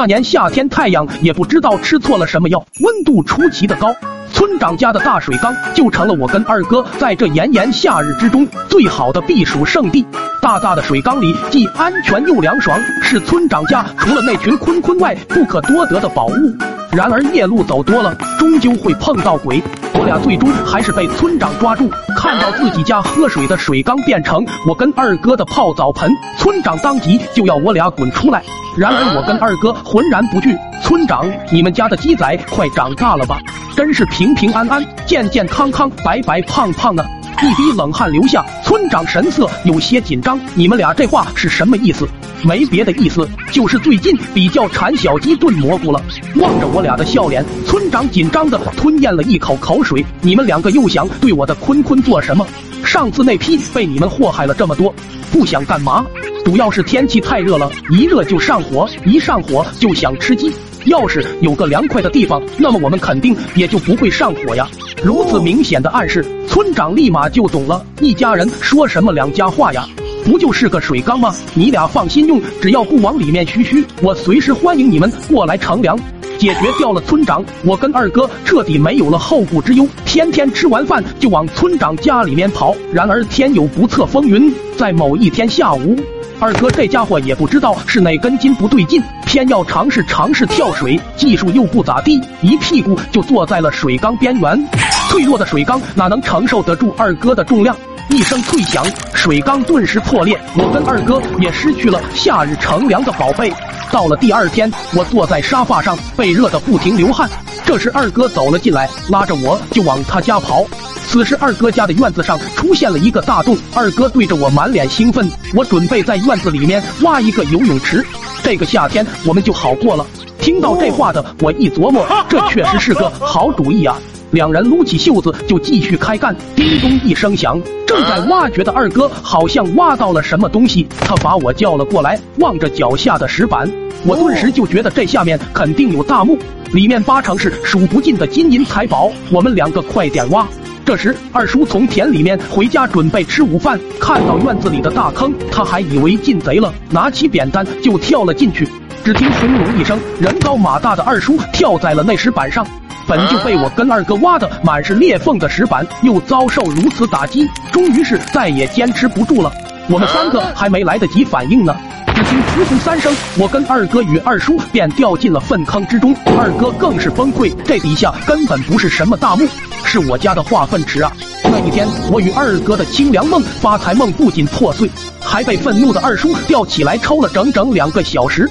那年夏天，太阳也不知道吃错了什么药，温度出奇的高。村长家的大水缸就成了我跟二哥在这炎炎夏日之中最好的避暑圣地。大大的水缸里既安全又凉爽，是村长家除了那群坤坤外不可多得的宝物。然而夜路走多了，终究会碰到鬼。我俩最终还是被村长抓住，看到自己家喝水的水缸变成我跟二哥的泡澡盆，村长当即就要我俩滚出来。然而我跟二哥浑然不惧。村长，你们家的鸡仔快长大了吧？真是平平安安、健健康康、白白胖胖的。一滴冷汗流下，村长神色有些紧张。你们俩这话是什么意思？没别的意思，就是最近比较馋小鸡炖蘑菇了。望着我俩的笑脸，村长紧张的吞咽了一口口水。你们两个又想对我的坤坤做什么？上次那批被你们祸害了这么多，不想干嘛？主要是天气太热了，一热就上火，一上火就想吃鸡。要是有个凉快的地方，那么我们肯定也就不会上火呀。如此明显的暗示，村长立马就懂了。一家人说什么两家话呀？不就是个水缸吗？你俩放心用，只要不往里面嘘嘘，我随时欢迎你们过来乘凉。解决掉了村长，我跟二哥彻底没有了后顾之忧，天天吃完饭就往村长家里面跑。然而天有不测风云，在某一天下午。二哥这家伙也不知道是哪根筋不对劲，偏要尝试尝试跳水，技术又不咋地，一屁股就坐在了水缸边缘。脆弱的水缸哪能承受得住二哥的重量？一声脆响，水缸顿时破裂，我跟二哥也失去了夏日乘凉的宝贝。到了第二天，我坐在沙发上，被热得不停流汗。这时二哥走了进来，拉着我就往他家跑。此时，二哥家的院子上出现了一个大洞，二哥对着我满脸兴奋。我准备在院子里面挖一个游泳池，这个夏天我们就好过了。听到这话的我一琢磨，这确实是个好主意啊！两人撸起袖子就继续开干。叮咚一声响，正在挖掘的二哥好像挖到了什么东西，他把我叫了过来，望着脚下的石板，我顿时就觉得这下面肯定有大墓，里面八成是数不尽的金银财宝。我们两个快点挖。这时，二叔从田里面回家准备吃午饭，看到院子里的大坑，他还以为进贼了，拿起扁担就跳了进去。只听轰隆一声，人高马大的二叔跳在了那石板上，本就被我跟二哥挖的满是裂缝的石板，又遭受如此打击，终于是再也坚持不住了。我们三个还没来得及反应呢。只听“噗噗”三声，我跟二哥与二叔便掉进了粪坑之中。二哥更是崩溃，这底下根本不是什么大墓，是我家的化粪池啊！那一天，我与二哥的清凉梦、发财梦不仅破碎，还被愤怒的二叔吊起来抽了整整两个小时。